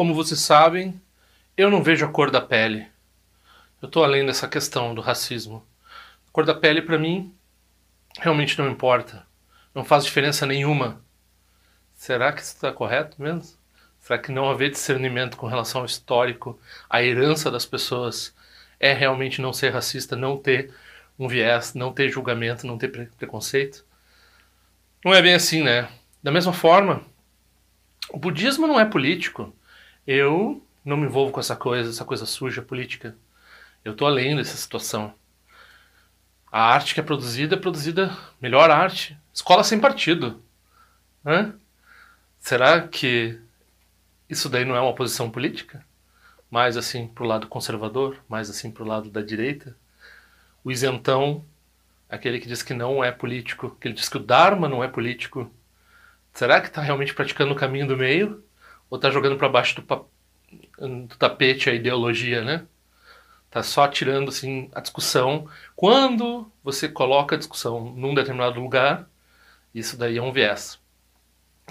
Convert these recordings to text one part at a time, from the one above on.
Como vocês sabem, eu não vejo a cor da pele. Eu estou além dessa questão do racismo. A cor da pele, para mim, realmente não importa. Não faz diferença nenhuma. Será que isso está correto mesmo? Será que não haver discernimento com relação ao histórico, à herança das pessoas, é realmente não ser racista, não ter um viés, não ter julgamento, não ter preconceito? Não é bem assim, né? Da mesma forma, o budismo não é político. Eu não me envolvo com essa coisa, essa coisa suja política. Eu estou além dessa situação. A arte que é produzida é produzida, melhor arte, escola sem partido. Hã? Será que isso daí não é uma posição política? Mais assim pro lado conservador, mais assim pro lado da direita? O isentão, aquele que diz que não é político, que ele diz que o Dharma não é político. Será que está realmente praticando o caminho do meio? Ou está jogando para baixo do, do tapete a ideologia, né? Tá só tirando assim a discussão. Quando você coloca a discussão num determinado lugar, isso daí é um viés.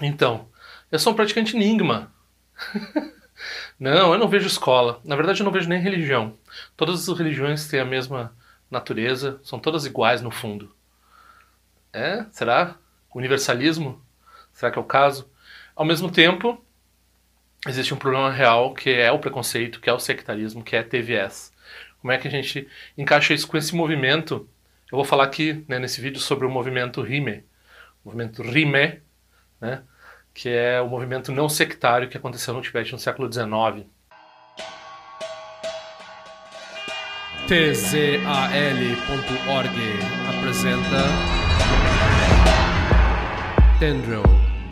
Então, eu sou um praticante enigma. não, eu não vejo escola. Na verdade, eu não vejo nem religião. Todas as religiões têm a mesma natureza, são todas iguais no fundo. É? Será? Universalismo? Será que é o caso? Ao mesmo tempo, existe um problema real que é o preconceito, que é o sectarismo, que é TVS. Como é que a gente encaixa isso com esse movimento? Eu vou falar aqui né, nesse vídeo sobre o movimento Rime, o movimento Rime, né, que é o movimento não sectário que aconteceu no Tibete no século XIX. tzal.org apresenta Tendril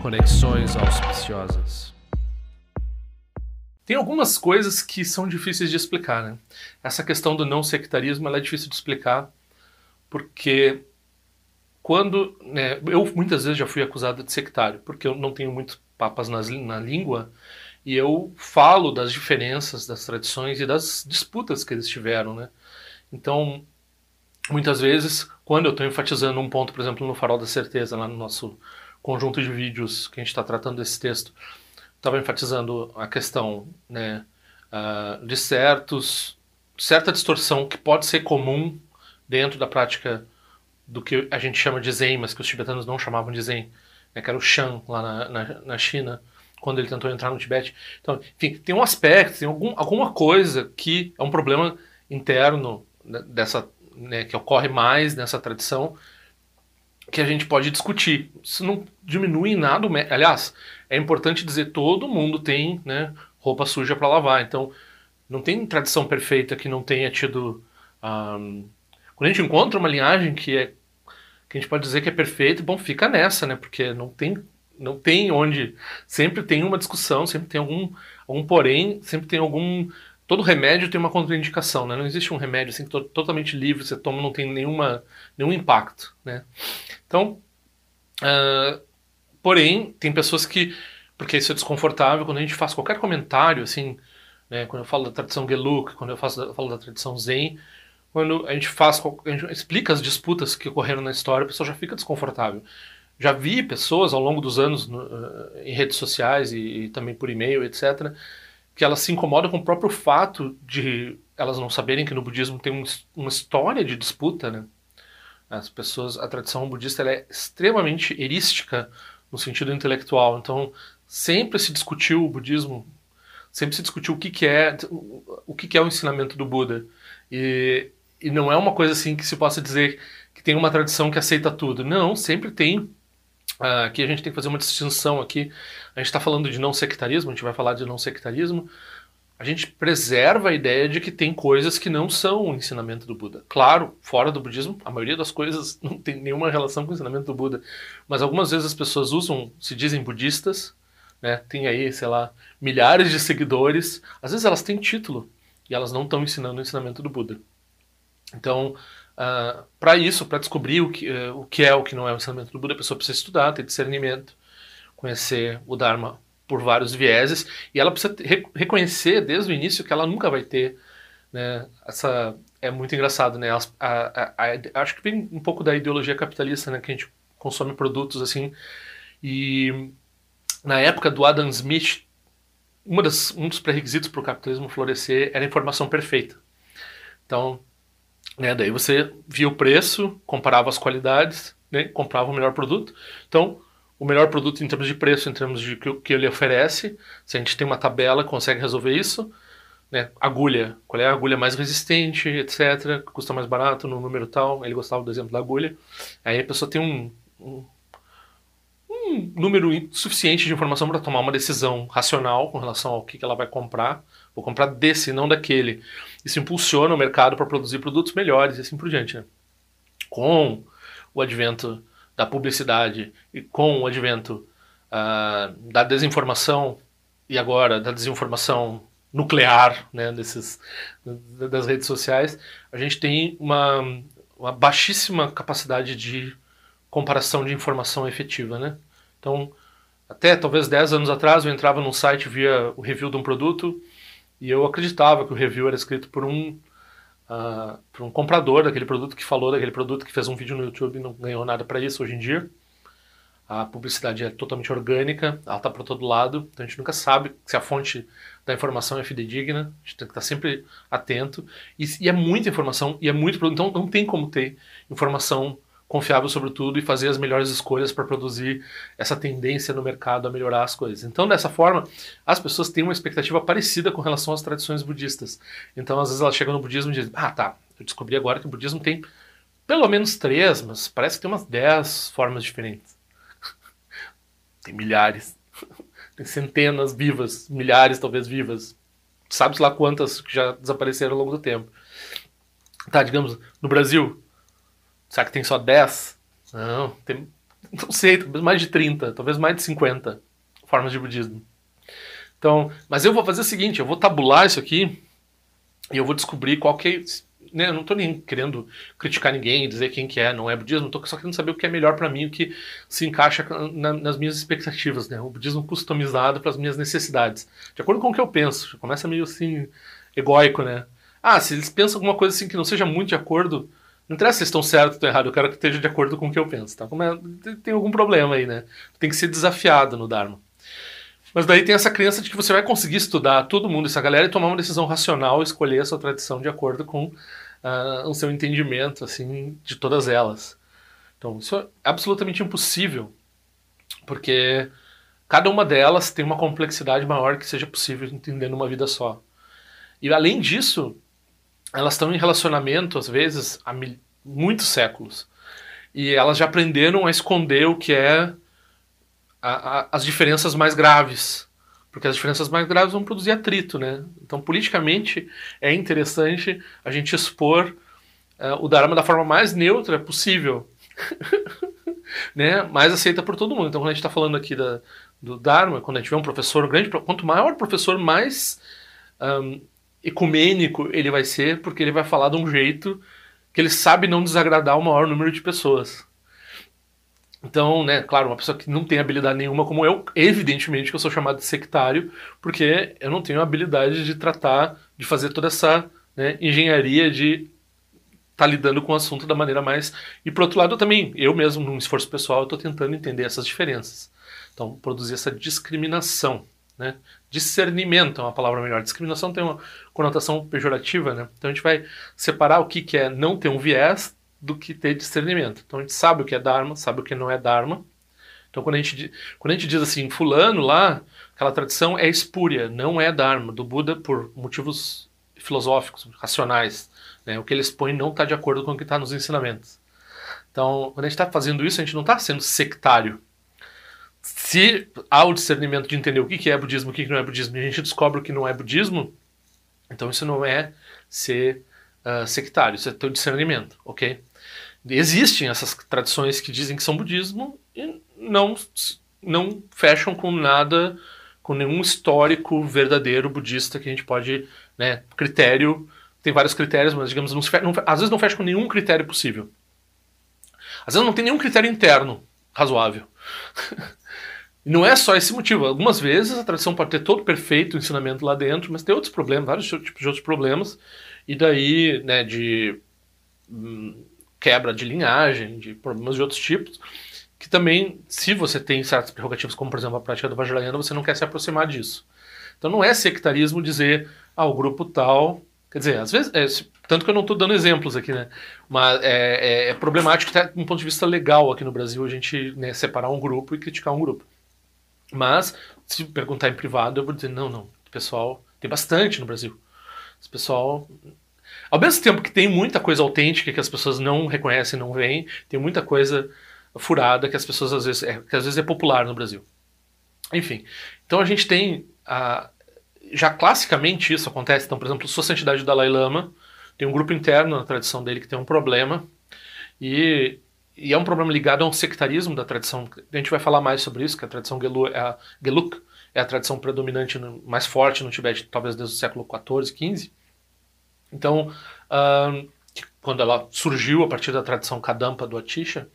Conexões Auspiciosas. Tem algumas coisas que são difíceis de explicar. Né? Essa questão do não sectarismo é difícil de explicar porque quando né, eu muitas vezes já fui acusado de sectário porque eu não tenho muitos papas nas, na língua e eu falo das diferenças das tradições e das disputas que eles tiveram, né? Então, muitas vezes, quando eu estou enfatizando um ponto, por exemplo, no Farol da Certeza, lá no nosso conjunto de vídeos que a gente está tratando desse texto, estava enfatizando a questão né, uh, de certos, certa distorção que pode ser comum dentro da prática do que a gente chama de Zen, mas que os tibetanos não chamavam de Zen, né, que era o Shan lá na, na, na, China, quando ele tentou entrar no Tibete. Então, enfim, tem um aspecto, tem algum, alguma coisa que é um problema interno dessa, né, que ocorre mais nessa tradição, que a gente pode discutir. Isso não diminui em nada. Aliás, é importante dizer todo mundo tem né, roupa suja para lavar. Então, não tem tradição perfeita que não tenha tido. Um, quando a gente encontra uma linhagem que é que a gente pode dizer que é perfeita, bom, fica nessa, né? Porque não tem não tem onde sempre tem uma discussão, sempre tem algum algum porém, sempre tem algum todo remédio tem uma contraindicação, né? Não existe um remédio assim to totalmente livre, você toma não tem nenhuma nenhum impacto, né? Então, uh, porém, tem pessoas que, porque isso é desconfortável, quando a gente faz qualquer comentário, assim, né, quando eu falo da tradição Geluk, quando eu, faço, eu falo da tradição Zen, quando a gente faz, a gente explica as disputas que ocorreram na história, a pessoa já fica desconfortável. Já vi pessoas ao longo dos anos no, uh, em redes sociais e, e também por e-mail, etc., que elas se incomodam com o próprio fato de elas não saberem que no budismo tem um, uma história de disputa, né? As pessoas, a tradição budista é extremamente erística no sentido intelectual. Então, sempre se discutiu o budismo, sempre se discutiu o que, que é o que, que é o ensinamento do Buda. E, e não é uma coisa assim que se possa dizer que tem uma tradição que aceita tudo. Não, sempre tem. Uh, aqui a gente tem que fazer uma distinção aqui. A gente está falando de não sectarismo, a gente vai falar de não sectarismo a gente preserva a ideia de que tem coisas que não são o ensinamento do Buda. Claro, fora do budismo, a maioria das coisas não tem nenhuma relação com o ensinamento do Buda, mas algumas vezes as pessoas usam, se dizem budistas, né? Tem aí, sei lá, milhares de seguidores, às vezes elas têm título e elas não estão ensinando o ensinamento do Buda. Então, uh, ah, para isso, para descobrir o que, uh, o que é o que não é o ensinamento do Buda, a pessoa precisa estudar, ter discernimento, conhecer o Dharma por vários vieses e ela precisa reconhecer desde o início que ela nunca vai ter né, essa é muito engraçado né a, a, a, acho que vem um pouco da ideologia capitalista né que a gente consome produtos assim e na época do Adam Smith uma das, um dos pré-requisitos para o capitalismo florescer era a informação perfeita. Então, né, daí você via o preço, comparava as qualidades, né, comprava o melhor produto. Então, o melhor produto em termos de preço, em termos de que, que ele oferece, se a gente tem uma tabela, consegue resolver isso. Né, agulha, qual é a agulha mais resistente, etc., custa mais barato no número tal. Ele gostava do exemplo da agulha. Aí a pessoa tem um, um um número suficiente de informação para tomar uma decisão racional com relação ao que, que ela vai comprar. Vou comprar desse, não daquele. Isso impulsiona o mercado para produzir produtos melhores e assim por diante. Né? Com o advento da publicidade e com o advento uh, da desinformação e agora da desinformação nuclear né, desses, das redes sociais, a gente tem uma, uma baixíssima capacidade de comparação de informação efetiva, né? Então, até talvez 10 anos atrás eu entrava num site via o review de um produto e eu acreditava que o review era escrito por um uh, por um comprador daquele produto que falou daquele produto que fez um vídeo no YouTube e não ganhou nada para isso hoje em dia. A publicidade é totalmente orgânica, ela está por todo lado, então a gente nunca sabe se a fonte da informação é fidedigna, a gente tem que estar sempre atento. E, e é muita informação, e é muito produto, então não tem como ter informação confiável sobre tudo e fazer as melhores escolhas para produzir essa tendência no mercado a melhorar as coisas. Então, dessa forma, as pessoas têm uma expectativa parecida com relação às tradições budistas. Então, às vezes elas chegam no budismo e dizem: Ah, tá, eu descobri agora que o budismo tem pelo menos três, mas parece que tem umas dez formas diferentes. tem milhares. tem centenas vivas, milhares talvez vivas. Sabe-se lá quantas que já desapareceram ao longo do tempo. Tá, digamos, no Brasil, Será que tem só 10? Não, tem. Não sei, talvez mais de 30, talvez mais de 50 formas de budismo. Então, mas eu vou fazer o seguinte, eu vou tabular isso aqui e eu vou descobrir qual que é, né, eu não estou nem querendo criticar ninguém, dizer quem que é, não é budismo, estou só querendo saber o que é melhor para mim, o que se encaixa na, nas minhas expectativas, né? O budismo customizado para as minhas necessidades, de acordo com o que eu penso. Começa meio assim egóico, né? Ah, se eles pensam alguma coisa assim que não seja muito de acordo não interessa se estão certos ou estão errados, eu quero que esteja de acordo com o que eu penso. Tá? Como é, tem algum problema aí, né? Tem que ser desafiado no Dharma. Mas daí tem essa crença de que você vai conseguir estudar todo mundo, essa galera, e tomar uma decisão racional, escolher a sua tradição de acordo com uh, o seu entendimento assim de todas elas. Então, isso é absolutamente impossível, porque cada uma delas tem uma complexidade maior que seja possível entender numa vida só. E além disso, elas estão em relacionamento, às vezes, há mil, muitos séculos. E elas já aprenderam a esconder o que é a, a, as diferenças mais graves. Porque as diferenças mais graves vão produzir atrito, né? Então, politicamente, é interessante a gente expor uh, o Dharma da forma mais neutra possível. né? Mais aceita por todo mundo. Então, quando a gente está falando aqui da, do Dharma, quando a gente vê um professor grande, quanto maior o professor, mais um, ecumênico ele vai ser, porque ele vai falar de um jeito que ele sabe não desagradar o maior número de pessoas. Então, né, claro, uma pessoa que não tem habilidade nenhuma como eu, evidentemente que eu sou chamado de sectário, porque eu não tenho habilidade de tratar, de fazer toda essa né, engenharia de estar tá lidando com o assunto da maneira mais. E por outro lado, eu também, eu mesmo, num esforço pessoal, estou tentando entender essas diferenças. Então, produzir essa discriminação. Né? Discernimento é uma palavra melhor. Discriminação tem uma conotação pejorativa, né? Então a gente vai separar o que, que é não ter um viés do que ter discernimento. Então a gente sabe o que é Dharma, sabe o que não é Dharma. Então quando a gente, quando a gente diz assim, fulano lá, aquela tradição é espúria, não é Dharma, do Buda por motivos filosóficos, racionais. Né? O que ele expõe não está de acordo com o que está nos ensinamentos. Então, quando a gente está fazendo isso, a gente não está sendo sectário se há o discernimento de entender o que é budismo, o que não é budismo, e a gente descobre o que não é budismo, então isso não é ser uh, sectário, isso é ter o discernimento, ok? Existem essas tradições que dizem que são budismo e não, não fecham com nada, com nenhum histórico verdadeiro budista que a gente pode, né, critério, tem vários critérios, mas digamos, não, não, às vezes não fecha com nenhum critério possível. Às vezes não tem nenhum critério interno razoável. Não é só esse motivo. Algumas vezes a tradição pode ter todo perfeito o ensinamento lá dentro, mas tem outros problemas, vários tipos de outros problemas. E daí, né, de hum, quebra de linhagem, de problemas de outros tipos, que também, se você tem certas prerrogativas, como por exemplo a prática do Vajrayana, você não quer se aproximar disso. Então não é sectarismo dizer, ah, grupo tal. Quer dizer, às vezes. É, tanto que eu não estou dando exemplos aqui, né? Mas é, é, é problemático, até um ponto de vista legal aqui no Brasil, a gente né, separar um grupo e criticar um grupo. Mas, se perguntar em privado, eu vou dizer, não, não. Pessoal. Tem bastante no Brasil. Esse pessoal. Ao mesmo tempo que tem muita coisa autêntica que as pessoas não reconhecem, não veem, tem muita coisa furada que as pessoas às vezes é, que às vezes é popular no Brasil. Enfim, então a gente tem a, já classicamente isso acontece. Então, por exemplo, Sua Santidade Dalai Lama tem um grupo interno na tradição dele que tem um problema e, e é um problema ligado a um sectarismo da tradição. A gente vai falar mais sobre isso, que a tradição Gelu, é a, Geluk é a tradição predominante, no, mais forte no Tibete, talvez desde o século XIV, XV. Então, uh, quando ela surgiu a partir da tradição Kadampa do Atisha,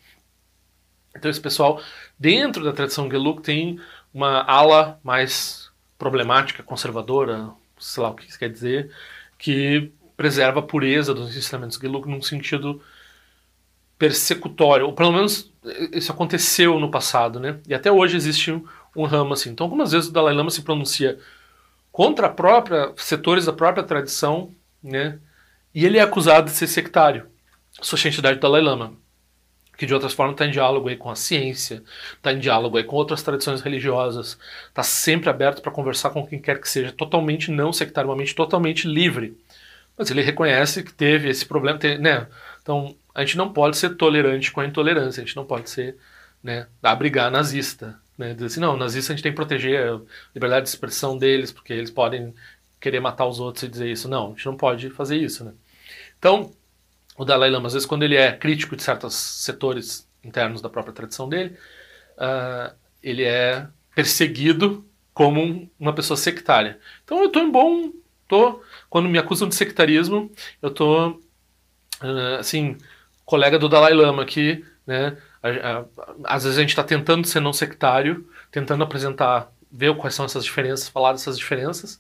então esse pessoal, dentro da tradição Geluk, tem uma ala mais problemática, conservadora, sei lá o que isso quer dizer, que preserva a pureza dos ensinamentos Geluk num sentido persecutório, ou pelo menos isso aconteceu no passado, né? E até hoje existe um, um ramo assim. Então, algumas vezes o Dalai Lama se pronuncia contra a própria setores da própria tradição, né? E ele é acusado de ser sectário. Sua santidade Dalai Lama que de outras formas está em diálogo aí com a ciência, está em diálogo aí com outras tradições religiosas, está sempre aberto para conversar com quem quer que seja, totalmente não sectariamente, totalmente livre. Mas ele reconhece que teve esse problema, né? Então a gente não pode ser tolerante com a intolerância, a gente não pode ser, né, abrigar nazista, né? Dizer assim, não, nazista a gente tem que proteger a liberdade de expressão deles, porque eles podem querer matar os outros e dizer isso. Não, a gente não pode fazer isso, né? Então, o Dalai Lama, às vezes, quando ele é crítico de certos setores internos da própria tradição dele, uh, ele é perseguido como uma pessoa sectária. Então eu estou em bom. Tô, quando me acusam de sectarismo, eu estou, uh, assim, colega do Dalai Lama aqui, né? às vezes a gente está tentando ser não sectário, tentando apresentar, ver quais são essas diferenças, falar dessas diferenças,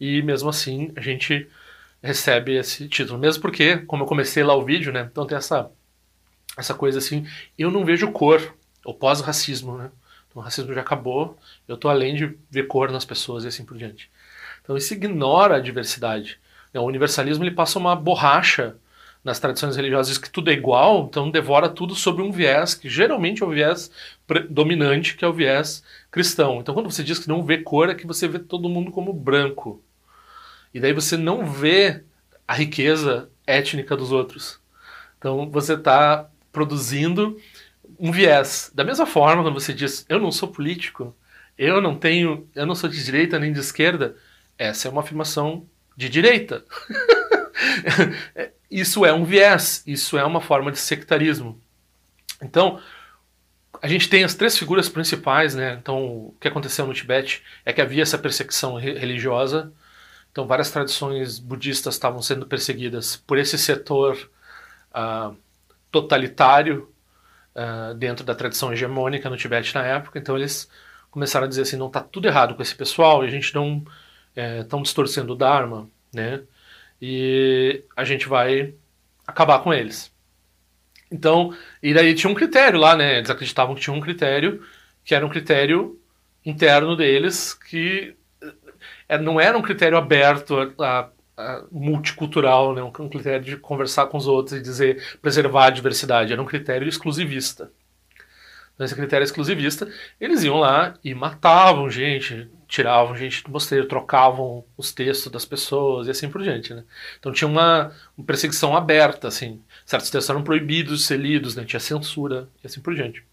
e mesmo assim a gente recebe esse título. Mesmo porque, como eu comecei lá o vídeo, né? Então tem essa, essa coisa assim, eu não vejo cor, o pós-racismo, né? Então o racismo já acabou, eu estou além de ver cor nas pessoas e assim por diante. Então isso ignora a diversidade. O universalismo ele passa uma borracha nas tradições religiosas que tudo é igual, então devora tudo sobre um viés que geralmente é o viés dominante, que é o viés cristão. Então quando você diz que não vê cor, é que você vê todo mundo como branco. E daí você não vê a riqueza étnica dos outros. Então você está produzindo um viés. Da mesma forma, quando você diz, eu não sou político, eu não tenho, eu não sou de direita nem de esquerda, essa é uma afirmação de direita. isso é um viés, isso é uma forma de sectarismo. Então, a gente tem as três figuras principais, né? Então, o que aconteceu no Tibete é que havia essa perseguição religiosa então, várias tradições budistas estavam sendo perseguidas por esse setor uh, totalitário uh, dentro da tradição hegemônica no Tibete na época. Então, eles começaram a dizer assim: não está tudo errado com esse pessoal, e a gente não estão é, distorcendo o Dharma, né? E a gente vai acabar com eles. Então, e daí tinha um critério lá, né? Eles acreditavam que tinha um critério que era um critério interno deles que é, não era um critério aberto a, a, multicultural, né? um critério de conversar com os outros e dizer preservar a diversidade, era um critério exclusivista. Nesse critério exclusivista, eles iam lá e matavam gente, tiravam gente do mosteiro, trocavam os textos das pessoas e assim por diante. Né? Então tinha uma, uma, perseguição aberta, assim. Certos textos eram proibidos de ser lidos, né? tinha censura e assim por diante.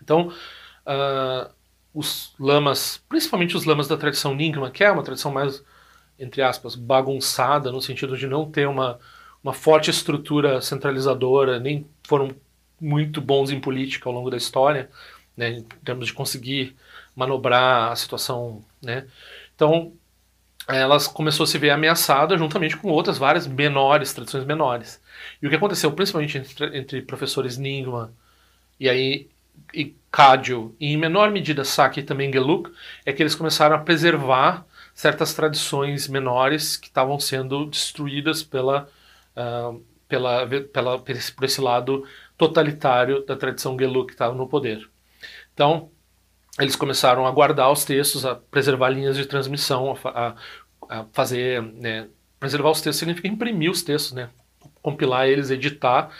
Então, uh, os lamas, principalmente os lamas da tradição Nyingma, que é uma tradição mais, entre aspas, bagunçada, no sentido de não ter uma, uma forte estrutura centralizadora, nem foram muito bons em política ao longo da história, né, em termos de conseguir manobrar a situação. Né. Então, elas começou a se ver ameaçada juntamente com outras várias menores, tradições menores. E o que aconteceu, principalmente entre, entre professores Nyingma e aí e Cádio, e em menor medida Saki e também Geluk, é que eles começaram a preservar certas tradições menores que estavam sendo destruídas pela, uh, pela, pela, por esse lado totalitário da tradição Geluk que estava no poder. Então, eles começaram a guardar os textos, a preservar linhas de transmissão, a, a, a fazer. Né, preservar os textos significa imprimir os textos, né? compilar eles, editar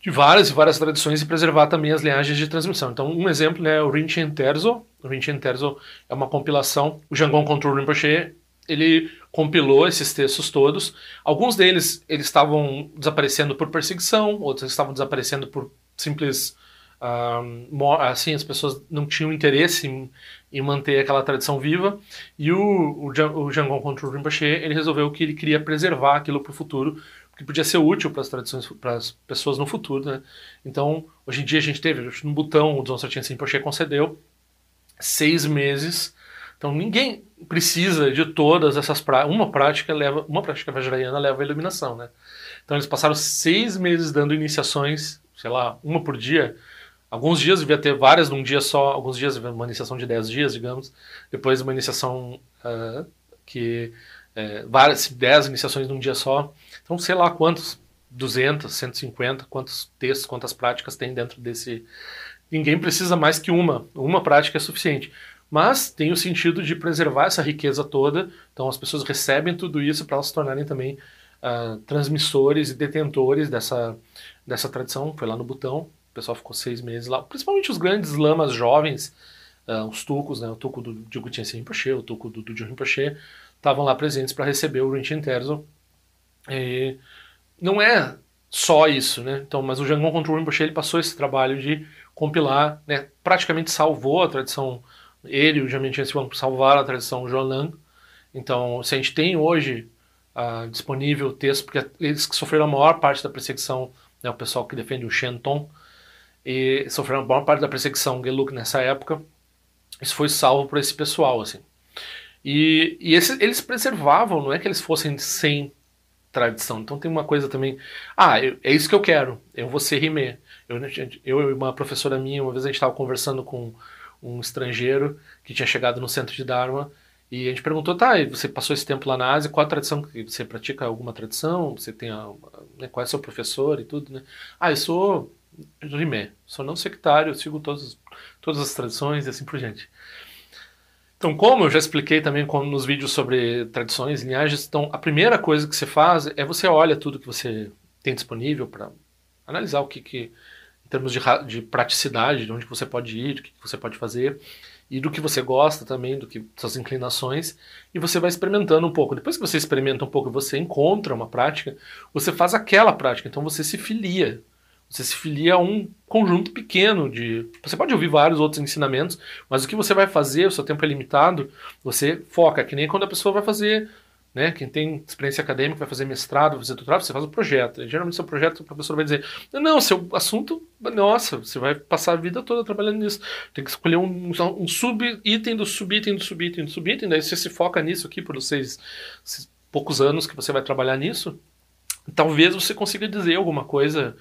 de várias e várias tradições e preservar também as linhagens de transmissão. Então, um exemplo né, é o Rinchen Terzo. O Rinchen Terzo é uma compilação. O Jangon Control Rinpoche ele compilou esses textos todos. Alguns deles eles estavam desaparecendo por perseguição, outros estavam desaparecendo por simples assim as pessoas não tinham interesse em, em, manter aquela tradição viva. E o, o, o Jangon Control Rinpoche ele resolveu que ele queria preservar aquilo para o futuro, porque podia ser útil para as tradições, para as pessoas no futuro, né? Então, hoje em dia a gente teve no botão o Dzong Rinpoche concedeu seis meses então ninguém precisa de todas essas práticas. Uma prática leva, uma prática vajrayana leva a iluminação, né? Então eles passaram seis meses dando iniciações, sei lá, uma por dia. Alguns dias devia ter várias num dia só, alguns dias uma iniciação de dez dias, digamos. Depois uma iniciação uh, que é, várias, dez iniciações num dia só. Então sei lá quantos, 200, 150, quantos textos, quantas práticas tem dentro desse. Ninguém precisa mais que uma. Uma prática é suficiente mas tem o sentido de preservar essa riqueza toda. Então as pessoas recebem tudo isso para elas se tornarem também uh, transmissores e detentores dessa, dessa tradição. Foi lá no Butão, o pessoal ficou seis meses lá, principalmente os grandes lamas jovens, uh, os tucos, né, o tuco do Digo Tien Rinpoche, o tuco do Dujo Rinpoche, estavam lá presentes para receber o Rinchen Terzo. E não é só isso, né? Então, mas o Jangon Control Rinpoche ele passou esse trabalho de compilar, né, praticamente salvou a tradição ele e o Jamian vão salvar a tradição Jonan. Então, se a gente tem hoje uh, disponível o texto, porque eles que sofreram a maior parte da perseguição, né, o pessoal que defende o Shenton, e sofreram a maior parte da perseguição Geluk nessa época, isso foi salvo por esse pessoal, assim. E, e esse, eles preservavam, não é que eles fossem sem tradição. Então tem uma coisa também, ah, eu, é isso que eu quero, eu vou ser rimê. Eu, eu e uma professora minha, uma vez a gente estava conversando com um estrangeiro que tinha chegado no centro de Dharma e a gente perguntou, tá, você passou esse tempo lá na Ásia, qual a tradição que você pratica alguma tradição? Você tem a, né, qual é seu professor e tudo, né? Ah, eu sou rimé, sou não sectário, sigo todos, todas as tradições e assim por diante. Então, como eu já expliquei também nos vídeos sobre tradições, linhagens, então a primeira coisa que você faz é você olha tudo que você tem disponível para analisar o que, que em termos de, de praticidade, de onde você pode ir, o que você pode fazer, e do que você gosta também, do que suas inclinações, e você vai experimentando um pouco. Depois que você experimenta um pouco e você encontra uma prática, você faz aquela prática, então você se filia. Você se filia a um conjunto pequeno de. Você pode ouvir vários outros ensinamentos, mas o que você vai fazer, o seu tempo é limitado, você foca, que nem quando a pessoa vai fazer né? Quem tem experiência acadêmica vai fazer mestrado, vai fazer doutorado, você faz o projeto. E, geralmente, seu projeto, o professor vai dizer: não, seu assunto, nossa, você vai passar a vida toda trabalhando nisso. Tem que escolher um, um sub-item do sub-item do sub-item do sub-item, daí você se foca nisso aqui por seis, poucos anos que você vai trabalhar nisso. Talvez você consiga dizer alguma coisa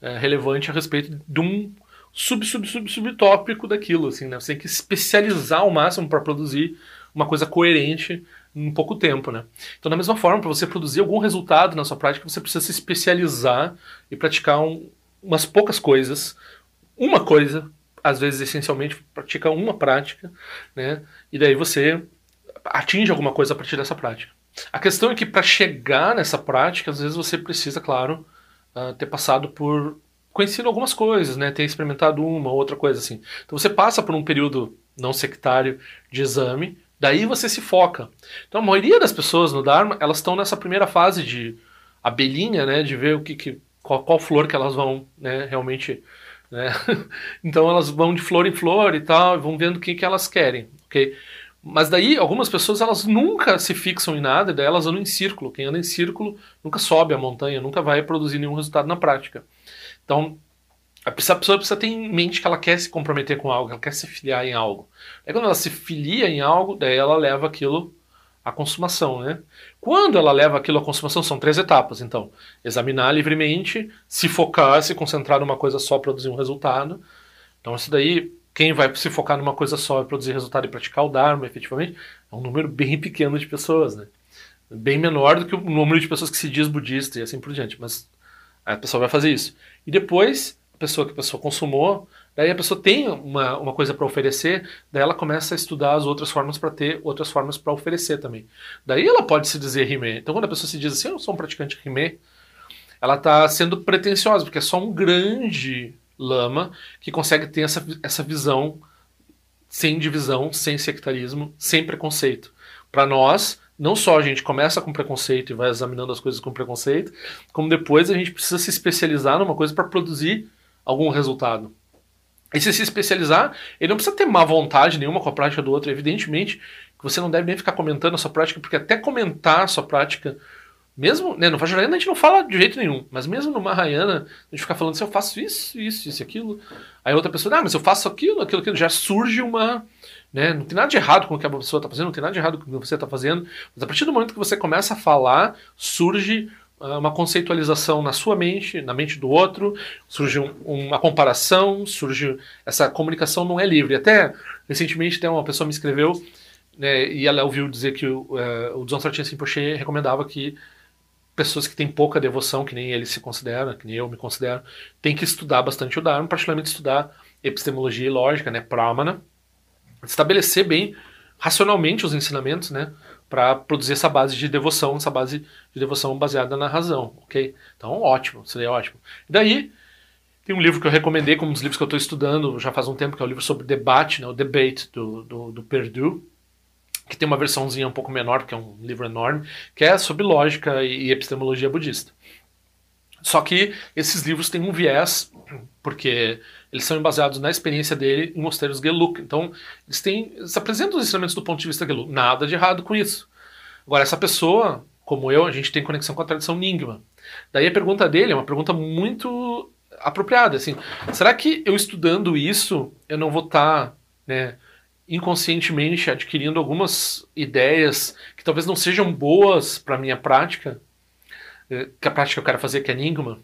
é, relevante a respeito de um sub, sub, sub, subtópico daquilo, assim, né? Você tem que especializar ao máximo para produzir uma coisa coerente em pouco tempo, né? Então, da mesma forma, para você produzir algum resultado na sua prática, você precisa se especializar e praticar um, umas poucas coisas, uma coisa, às vezes essencialmente pratica uma prática, né? E daí você atinge alguma coisa a partir dessa prática. A questão é que para chegar nessa prática, às vezes você precisa, claro, uh, ter passado por conhecido algumas coisas, né? Ter experimentado uma ou outra coisa assim. Então você passa por um período não sectário de exame, Daí você se foca. Então a maioria das pessoas no Dharma, elas estão nessa primeira fase de abelhinha, né, de ver o que, que qual, qual flor que elas vão, né, realmente, né? então elas vão de flor em flor e tal, vão vendo o que que elas querem, OK? Mas daí algumas pessoas elas nunca se fixam em nada, daí elas andam em círculo. Quem anda em círculo nunca sobe a montanha, nunca vai produzir nenhum resultado na prática. Então, a pessoa precisa ter em mente que ela quer se comprometer com algo, ela quer se filiar em algo. Aí quando ela se filia em algo, daí ela leva aquilo à consumação, né? Quando ela leva aquilo à consumação, são três etapas, então. Examinar livremente, se focar, se concentrar numa coisa só, produzir um resultado. Então isso daí, quem vai se focar numa coisa só e produzir resultado e praticar o Dharma, efetivamente, é um número bem pequeno de pessoas, né? Bem menor do que o número de pessoas que se diz budista e assim por diante, mas a pessoa vai fazer isso. E depois pessoa que a pessoa consumou, Daí a pessoa tem uma, uma coisa para oferecer, daí ela começa a estudar as outras formas para ter outras formas para oferecer também. Daí ela pode se dizer rimé. Então quando a pessoa se diz assim, eu sou um praticante rimé, ela está sendo pretensiosa, porque é só um grande lama que consegue ter essa, essa visão sem divisão, sem sectarismo, sem preconceito. Para nós, não só a gente começa com preconceito e vai examinando as coisas com preconceito, como depois a gente precisa se especializar numa coisa para produzir algum resultado. E se se especializar, ele não precisa ter má vontade nenhuma com a prática do outro. Evidentemente que você não deve nem ficar comentando a sua prática, porque até comentar a sua prática, mesmo né, no Vajrayana a gente não fala de jeito nenhum, mas mesmo no Mahayana, a gente fica falando assim, eu faço isso, isso, isso, aquilo. Aí outra pessoa, ah, mas eu faço aquilo, aquilo, aquilo. Já surge uma né? Não tem nada de errado com o que a pessoa está fazendo, não tem nada de errado com o que você está fazendo, mas a partir do momento que você começa a falar, surge uh, uma conceitualização na sua mente, na mente do outro, surge um, uma comparação, surge. Essa comunicação não é livre. Até recentemente, tem uma pessoa me escreveu né, e ela ouviu dizer que uh, o Dzongtrachin Rinpoche recomendava que pessoas que têm pouca devoção, que nem ele se considera, que nem eu me considero, tem que estudar bastante o Dharma, particularmente estudar epistemologia e lógica, né, Pramana, estabelecer bem racionalmente os ensinamentos, né, para produzir essa base de devoção, essa base de devoção baseada na razão, ok? Então, ótimo, seria ótimo. E daí, tem um livro que eu recomendei, como um dos livros que eu estou estudando já faz um tempo, que é o livro sobre debate, né, o Debate, do, do, do Perdue, que tem uma versãozinha um pouco menor, porque é um livro enorme, que é sobre lógica e epistemologia budista. Só que esses livros têm um viés, porque eles são baseados na experiência dele em mosteiros Geluk. Então, eles têm, eles apresentam os ensinamentos do ponto de vista Geluk. Nada de errado com isso. Agora, essa pessoa, como eu, a gente tem conexão com a tradição Nyingma. Daí a pergunta dele é uma pergunta muito apropriada, assim, será que eu estudando isso, eu não vou estar, tá, né, inconscientemente adquirindo algumas ideias que talvez não sejam boas para minha prática, eh, que a prática que eu quero fazer que é Nyingma?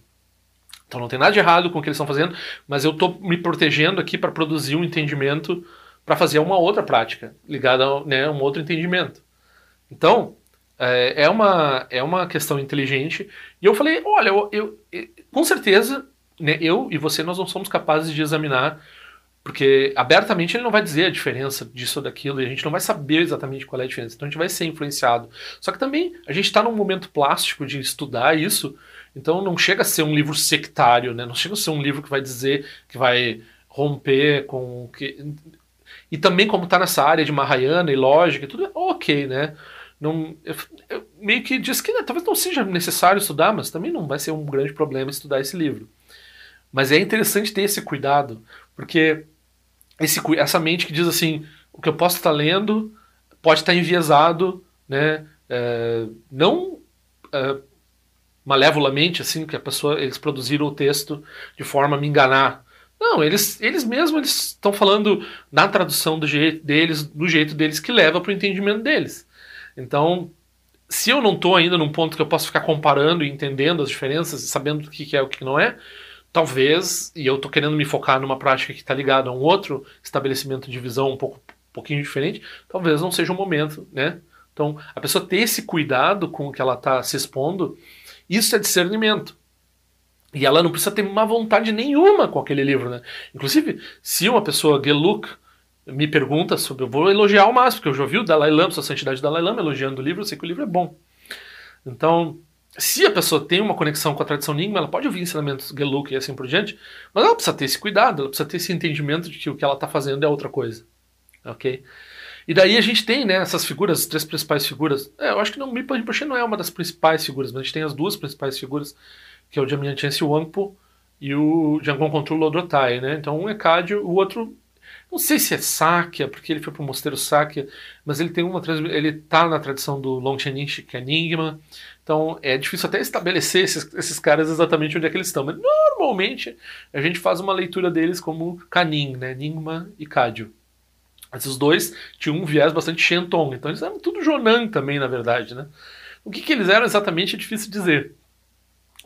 Então não tem nada de errado com o que eles estão fazendo, mas eu estou me protegendo aqui para produzir um entendimento para fazer uma outra prática ligada a né, um outro entendimento. Então é, é, uma, é uma questão inteligente. E eu falei, olha, eu, eu, eu com certeza né, eu e você nós não somos capazes de examinar porque abertamente ele não vai dizer a diferença disso ou daquilo e a gente não vai saber exatamente qual é a diferença. Então a gente vai ser influenciado. Só que também a gente está num momento plástico de estudar isso então não chega a ser um livro sectário, né? Não chega a ser um livro que vai dizer que vai romper com que e também como está nessa área de Mahayana e lógica, tudo é ok, né? Não, eu, eu meio que diz que né, talvez não seja necessário estudar, mas também não vai ser um grande problema estudar esse livro. Mas é interessante ter esse cuidado, porque esse, essa mente que diz assim, o que eu posso estar lendo pode estar enviesado, né? É, não é, malevolamente, assim, que a pessoa, eles produziram o texto de forma a me enganar. Não, eles, eles mesmos eles estão falando na tradução do jeito deles, do jeito deles que leva para o entendimento deles. Então, se eu não estou ainda num ponto que eu posso ficar comparando e entendendo as diferenças, sabendo o que é o que não é, talvez, e eu estou querendo me focar numa prática que está ligada a um outro estabelecimento de visão um pouco um pouquinho diferente, talvez não seja o momento, né? Então, a pessoa ter esse cuidado com o que ela está se expondo isso é discernimento. E ela não precisa ter má vontade nenhuma com aquele livro, né? Inclusive, se uma pessoa, Geluk, me pergunta sobre, eu vou elogiar ao máximo, porque eu já ouvi o Dalai Lama, a santidade Dalai Lama elogiando o livro, eu sei que o livro é bom. Então, se a pessoa tem uma conexão com a tradição Nyingma, ela pode ouvir ensinamentos Geluk e assim por diante, mas ela precisa ter esse cuidado, ela precisa ter esse entendimento de que o que ela está fazendo é outra coisa. Ok? E daí a gente tem né, essas figuras, as três principais figuras. É, eu acho que não, Mipa Rinpoche não é uma das principais figuras, mas a gente tem as duas principais figuras, que é o Jamiantiense Wangpo e o Jangon Control Lodrotai, né? Então um é Cádio, o outro não sei se é Sakya, porque ele foi para o mosteiro Sakya, mas ele tem uma ele tá na tradição do é Enigma. Então é difícil até estabelecer esses, esses, caras exatamente onde é que eles estão. Mas normalmente a gente faz uma leitura deles como Kanin, né? Enigma e Cádio. Esses dois tinham um viés bastante Shenton, então eles eram tudo Jonan também, na verdade, né? O que, que eles eram exatamente é difícil dizer.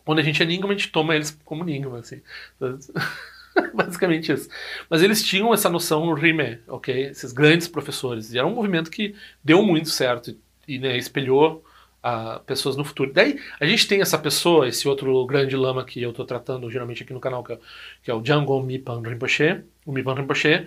Quando a gente é Ningma, a gente toma eles como Ningma, assim. Basicamente isso. Mas eles tinham essa noção Rime, ok? Esses grandes professores. E era um movimento que deu muito certo e né, espelhou a pessoas no futuro. Daí a gente tem essa pessoa, esse outro grande lama que eu estou tratando geralmente aqui no canal, que é, que é o Django Mipan Rinpoche, o Mipan Rinpoche.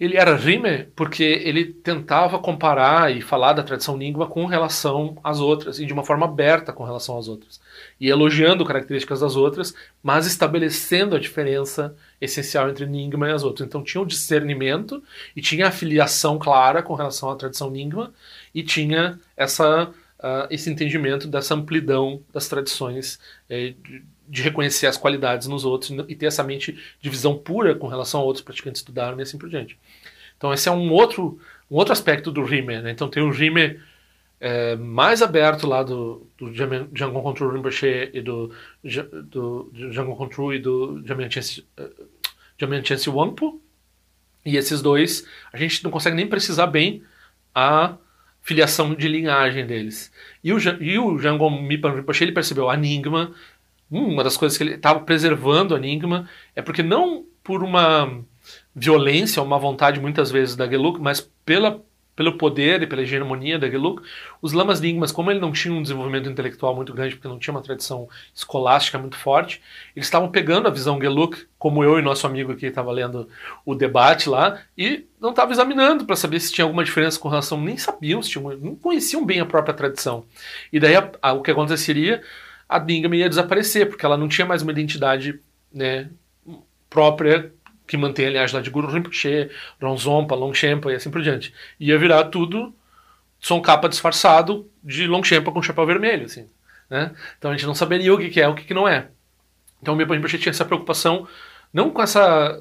Ele era rime porque ele tentava comparar e falar da tradição Nyingma com relação às outras, e de uma forma aberta com relação às outras. E elogiando características das outras, mas estabelecendo a diferença essencial entre Nyingma e as outras. Então tinha o discernimento e tinha a filiação clara com relação à tradição Nyingma e tinha essa uh, esse entendimento dessa amplidão das tradições, eh, de, de, reconhecer as qualidades nos outros e ter essa mente de visão pura com relação a outros praticantes do Dharma e assim por diante. Então esse é um outro, um outro aspecto do Rime. Né? Então tem o Rime é, mais aberto lá do, do Django Control Rinpoche e do, do, Django Control e do Jamien Chance Wampo. E esses dois, a gente não consegue nem precisar bem a filiação de linhagem deles. E o, e o Jangon Mipan Rinpoche ele percebeu a Enigma, uma das coisas que ele estava preservando a Enigma é porque não por uma violência, uma vontade muitas vezes da Geluk, mas pela pelo poder e pela hegemonia da Geluk, os lamas Nyingmas, como ele não tinha um desenvolvimento intelectual muito grande, porque não tinha uma tradição escolástica muito forte, eles estavam pegando a visão Geluk, como eu e nosso amigo aqui estava lendo o debate lá, e não estava examinando para saber se tinha alguma diferença com relação, nem sabiam, se tinha, não conheciam bem a própria tradição. E daí a, a, o que aconteceria, a Nyingma ia desaparecer, porque ela não tinha mais uma identidade né, própria que mantém a lá de Guru Rinpoche, Ronzompa, Longchenpa e assim por diante. Ia virar tudo som capa disfarçado de Longchenpa com chapéu vermelho, assim. Né? Então a gente não saberia o que, é o que, não é. Então o Mipa Rinpoche tinha essa preocupação, não com essa...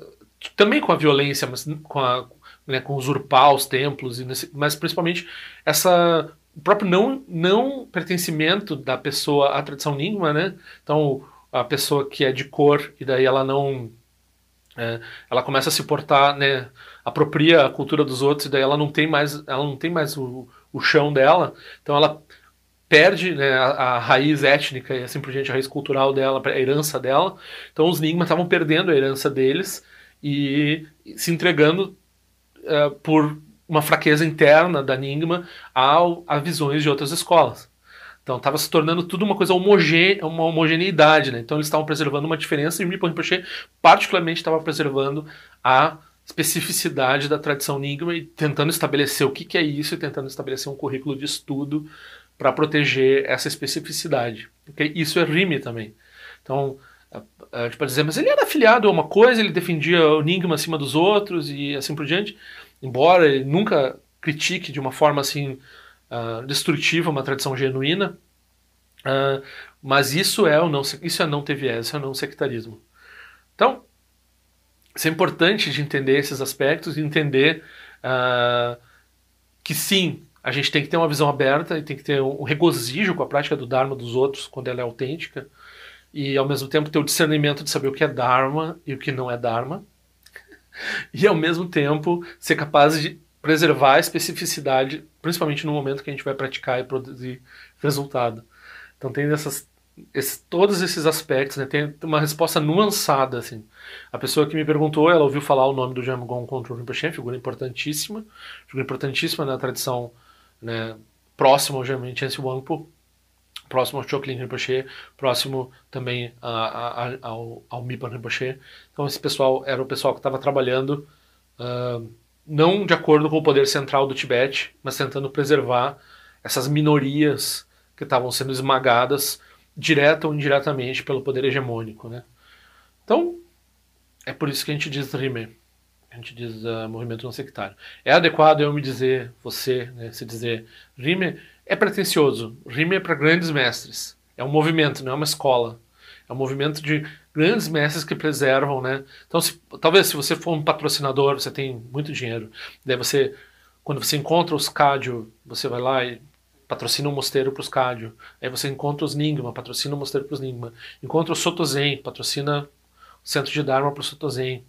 também com a violência, mas com, a, né, com usurpar os templos, mas principalmente essa o próprio não, não pertencimento da pessoa à tradição Nyingma, né? Então, a pessoa que é de cor e daí ela não é, ela começa a se portar, né, apropria a cultura dos outros e daí ela não tem mais, ela não tem mais o, o chão dela, então ela perde né, a, a, raiz étnica e assim por diante, a raiz cultural dela, a herança dela. Então os Nigma estavam perdendo a herança deles e se entregando uh, por uma fraqueza interna da Nigma a visões de outras escolas. Então estava se tornando tudo uma coisa homogê uma homogeneidade, né? Então eles estavam preservando uma diferença e o Mipo Rinpoche particularmente estava preservando a especificidade da tradição Nigma e tentando estabelecer o que, que é isso e tentando estabelecer um currículo de estudo para proteger essa especificidade. Okay? Isso é rime também. Então, a gente pode dizer, mas ele era afiliado a uma coisa, ele defendia o Nigma acima dos outros e assim por diante, embora ele nunca critique de uma forma assim uh, destrutiva, uma tradição genuína, uh, mas isso é o não isso é não ter viés, isso é não sectarismo. Então, isso é importante de entender esses aspectos e entender uh, que sim, a gente tem que ter uma visão aberta e tem que ter um regozijo com a prática do Dharma dos outros quando ela é autêntica e ao mesmo tempo ter o discernimento de saber o que é Dharma e o que não é Dharma e ao mesmo tempo ser capaz de preservar a especificidade, principalmente no momento que a gente vai praticar e produzir resultado. Então tem essas, esse, todos esses aspectos, né? tem uma resposta nuançada. Assim. A pessoa que me perguntou, ela ouviu falar o nome do Jamgon Control Rinpoche, figura importantíssima, figura importantíssima na tradição né, próxima ao Jamgon Chance Wangpo, próximo ao Choklin Rinpoche, próximo também a, a, ao, ao Mipan Rinpoche. Então esse pessoal era o pessoal que estava trabalhando uh, não de acordo com o poder central do Tibete, mas tentando preservar essas minorias que estavam sendo esmagadas direta ou indiretamente pelo poder hegemônico, né? Então, é por isso que a gente diz Rime, a gente diz uh, movimento não sectário. É adequado eu me dizer, você, né, se dizer Rime, é pretencioso. Rime é para grandes mestres. É um movimento, não é uma escola. É um movimento de grandes mestres que preservam, né? Então, se, talvez se você for um patrocinador, você tem muito dinheiro, daí você, quando você encontra os Cádio, você vai lá e patrocina um mosteiro para os Cádio. Aí você encontra os Ningma, patrocina um mosteiro para os Ningma. Encontra o Sotozen, patrocina o centro de Dharma para o Sotozen.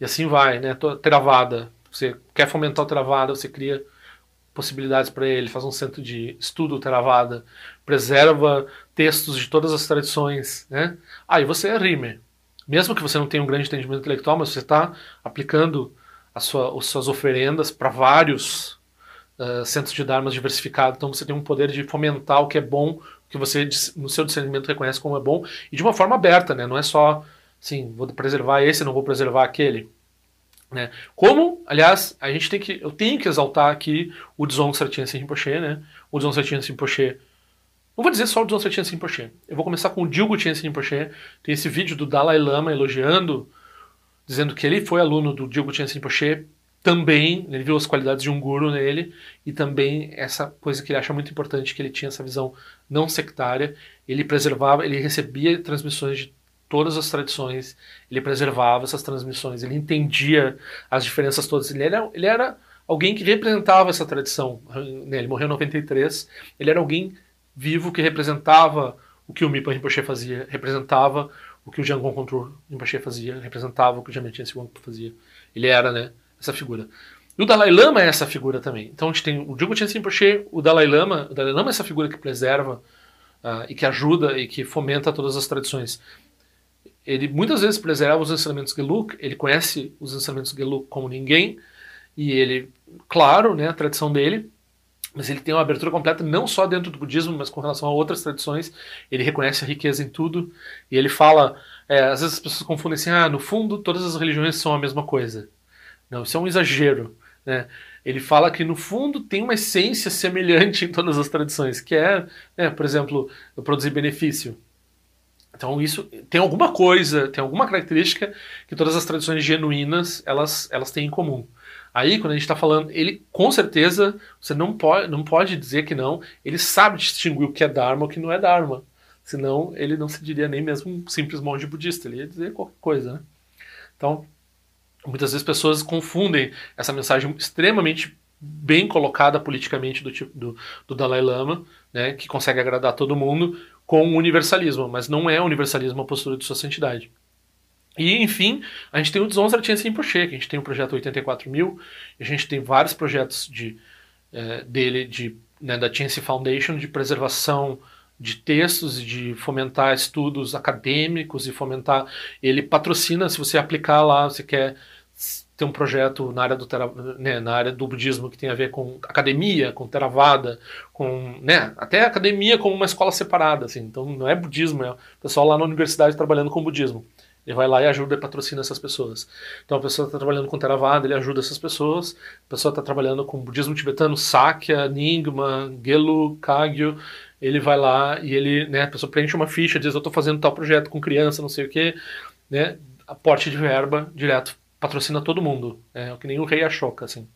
E assim vai, né? Theravada. Você quer fomentar o Theravada, você cria possibilidades para ele, faz um centro de estudo Theravada, preserva textos de todas as tradições, né? Aí ah, você é rime. Mesmo que você não tenha um grande entendimento intelectual, mas você está aplicando sua, as suas oferendas para vários uh, centros de Dharmas diversificados, então você tem um poder de fomentar o que é bom, o que você no seu discernimento reconhece como é bom, e de uma forma aberta, né? não é só assim, vou preservar esse, não vou preservar aquele. Né? Como, aliás, a gente tem que, eu tenho que exaltar aqui o Dzong Sartien Rinpoche, né? O Dzong Sartien Rinpoche não vou dizer só o Dzong Sartien Rinpoche. Eu vou começar com o Dilgo Tien Rinpoche. Tem esse vídeo do Dalai Lama elogiando, dizendo que ele foi aluno do Dilgo Tien Rinpoche também, ele viu as qualidades de um guru nele e também essa coisa que ele acha muito importante, que ele tinha essa visão não sectária, ele preservava, ele recebia transmissões de todas as tradições, ele preservava essas transmissões, ele entendia as diferenças todas. Ele era, ele era alguém que representava essa tradição. Né? Ele morreu em 93, ele era alguém vivo que representava o que o Mipa Rinpoche fazia, representava o que o Jangon Control Rinpoche fazia, representava o que o Jametin Siwangpo fazia. Ele era, né, essa figura. E o Dalai Lama é essa figura também. Então a gente tem o Tenzin Rinpoche, o Dalai Lama, o Dalai Lama é essa figura que preserva uh, e que ajuda e que fomenta todas as tradições ele muitas vezes preserva os ensinamentos Geluk, ele conhece os ensinamentos Geluk como ninguém, e ele, claro, né, a tradição dele, mas ele tem uma abertura completa não só dentro do budismo, mas com relação a outras tradições. Ele reconhece a riqueza em tudo, e ele fala, é, às vezes as pessoas confundem assim, ah, no fundo todas as religiões são a mesma coisa. Não, isso é um exagero, né? Ele fala que no fundo tem uma essência semelhante em todas as tradições, que é, né, por exemplo, produzir benefício. Então isso tem alguma coisa, tem alguma característica que todas as tradições genuínas elas, elas têm em comum. Aí quando a gente está falando, ele com certeza você não pode, não pode dizer que não. Ele sabe distinguir o que é dharma e o que não é dharma. Senão ele não se diria nem mesmo um simples monge budista, ele ia dizer qualquer coisa, né? Então muitas vezes pessoas confundem essa mensagem extremamente bem colocada politicamente do, do, do Dalai Lama, né, que consegue agradar todo mundo, com o universalismo, mas não é universalismo a postura de sua santidade. E, enfim, a gente tem o Dzon Sartien Rinpoche, que a gente tem o projeto 84 mil, a gente tem vários projetos de, é, dele, de, né, da Chance Foundation, de preservação de textos e de fomentar estudos acadêmicos e fomentar. Ele patrocina, se você aplicar lá, você quer tem um projeto na área do né, na área do budismo que tem a ver com academia, com Theravada, com né, até academia como uma escola separada, assim. Então não é budismo, é o pessoal lá na universidade trabalhando com budismo. Ele vai lá e ajuda e patrocina essas pessoas. Então a pessoa está trabalhando com Theravada, ele ajuda essas pessoas. A pessoa está trabalhando com budismo tibetano, Sakya, Nyingma, Gelu, Kagyu. Ele vai lá e ele, né, a pessoa preenche uma ficha, diz eu estou fazendo tal projeto com criança, não sei o quê, né, aporte de verba direto patrocina todo mundo. É que nem o rei Ashoka, assim.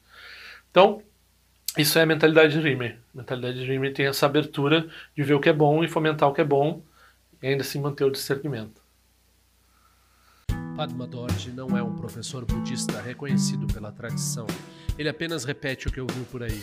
Então, isso é a mentalidade de Rime. A mentalidade de Rime tem essa abertura de ver o que é bom e fomentar o que é bom e ainda assim manter o discernimento. Padma Dorje não é um professor budista reconhecido pela tradição. Ele apenas repete o que ouviu por aí.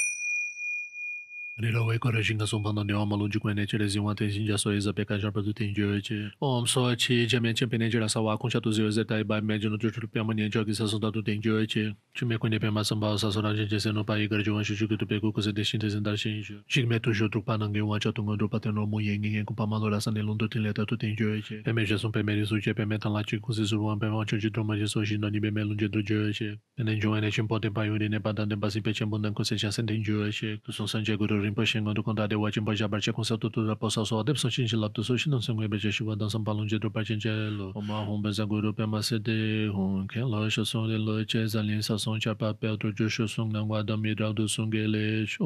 Rila wei kore shinga songpa na niwa malun jikwe ne chile zingwa ten shinja so iza peka jarpa du ten jio eche. Om so chi jamian chen pene jira sawa kunsha tu zio ze tai bai mejo no chuchul piyama nian jio ki sa sonda du ten jio eche. Chume kwenye pema samba sa sona jen jese no pa igar jiwan shu chukutu peku kuse de shinte zindar shin isho. Shikme tu shu trukpa nange wancha tungo drupa ten no mu yengi ngen kumpa malo la san ilun du ten leta tu ten jio eche. Peme jesun peme risu che peme tan la chi kuse surwan peme wancho chi droma jeso shin no ni peme lun jedru jio eche. Pene jio ene chin poten pa yuri ne pa dan den pasi pe chen bundan kuse chasen ten jio eche. Tu son san je guru rinpoche ngon du konda de wajin pa jabar che konsa tutu ra posa so adep sachin chi lap tu so shin shinan sangwe beche shiwa dan sam palung je dro pa chen che lo oma hong ben sa guru pe ma se de hong ken lo sho song de lo che zan lin sa song cha pa pe tu ju sho song nang wa dam mi ra du song ge le sho